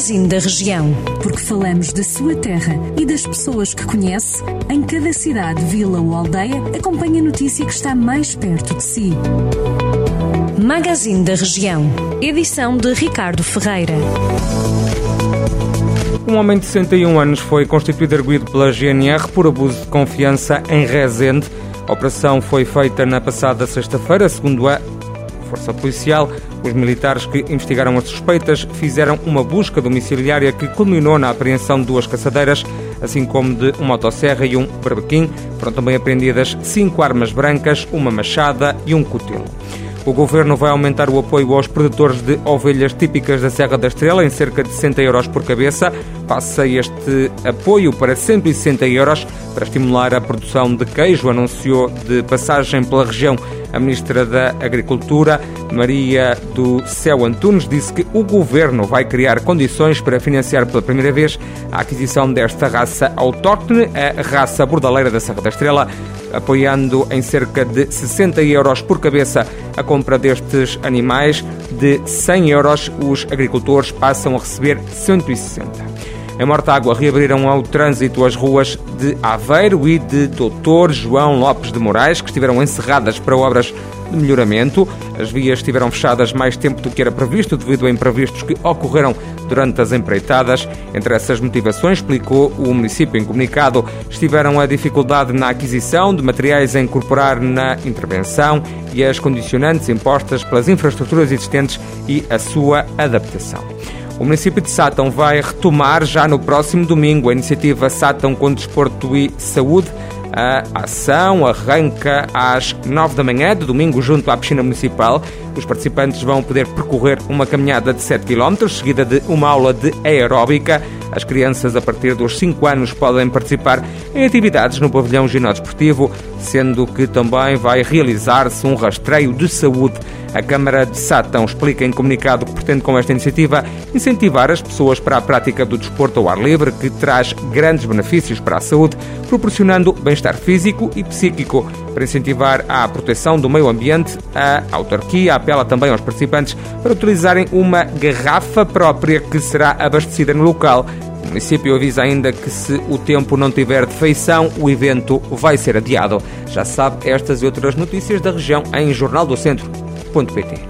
Magazine da Região. Porque falamos da sua terra e das pessoas que conhece, em cada cidade, vila ou aldeia, acompanhe a notícia que está mais perto de si. Magazine da Região. Edição de Ricardo Ferreira. Um homem de 61 anos foi constituído arguído pela GNR por abuso de confiança em Rezende. A operação foi feita na passada sexta-feira, segundo a Força Policial. Os militares que investigaram as suspeitas fizeram uma busca domiciliária que culminou na apreensão de duas caçadeiras, assim como de uma motosserra e um barbequim. Foram também apreendidas cinco armas brancas, uma machada e um cutelo. O governo vai aumentar o apoio aos produtores de ovelhas típicas da Serra da Estrela em cerca de 60 euros por cabeça. Passa este apoio para 160 euros para estimular a produção de queijo, anunciou de passagem pela região a Ministra da Agricultura, Maria do Céu Antunes, disse que o Governo vai criar condições para financiar pela primeira vez a aquisição desta raça autóctone, a raça bordaleira da Serra da Estrela, apoiando em cerca de 60 euros por cabeça a compra destes animais. De 100 euros, os agricultores passam a receber 160. Em Mortágua reabriram ao trânsito as ruas de Aveiro e de Doutor João Lopes de Moraes, que estiveram encerradas para obras de melhoramento. As vias estiveram fechadas mais tempo do que era previsto devido a imprevistos que ocorreram durante as empreitadas. Entre essas motivações, explicou o município em comunicado, estiveram a dificuldade na aquisição de materiais a incorporar na intervenção e as condicionantes impostas pelas infraestruturas existentes e a sua adaptação. O município de Sátão vai retomar já no próximo domingo a iniciativa Sátão com Desporto e Saúde. A ação arranca às 9 da manhã de domingo junto à piscina municipal. Os participantes vão poder percorrer uma caminhada de 7 km, seguida de uma aula de aeróbica. As crianças a partir dos 5 anos podem participar em atividades no pavilhão ginásio desportivo, sendo que também vai realizar-se um rastreio de saúde. A Câmara de Sátão explica em comunicado que pretende com esta iniciativa incentivar as pessoas para a prática do desporto ao ar livre, que traz grandes benefícios para a saúde, proporcionando bem-estar físico e psíquico. Para incentivar a proteção do meio ambiente, a autarquia apela também aos participantes para utilizarem uma garrafa própria que será abastecida no local. O município avisa ainda que se o tempo não tiver defeição, o evento vai ser adiado. Já sabe estas e outras notícias da região em jornaldocentro.pt.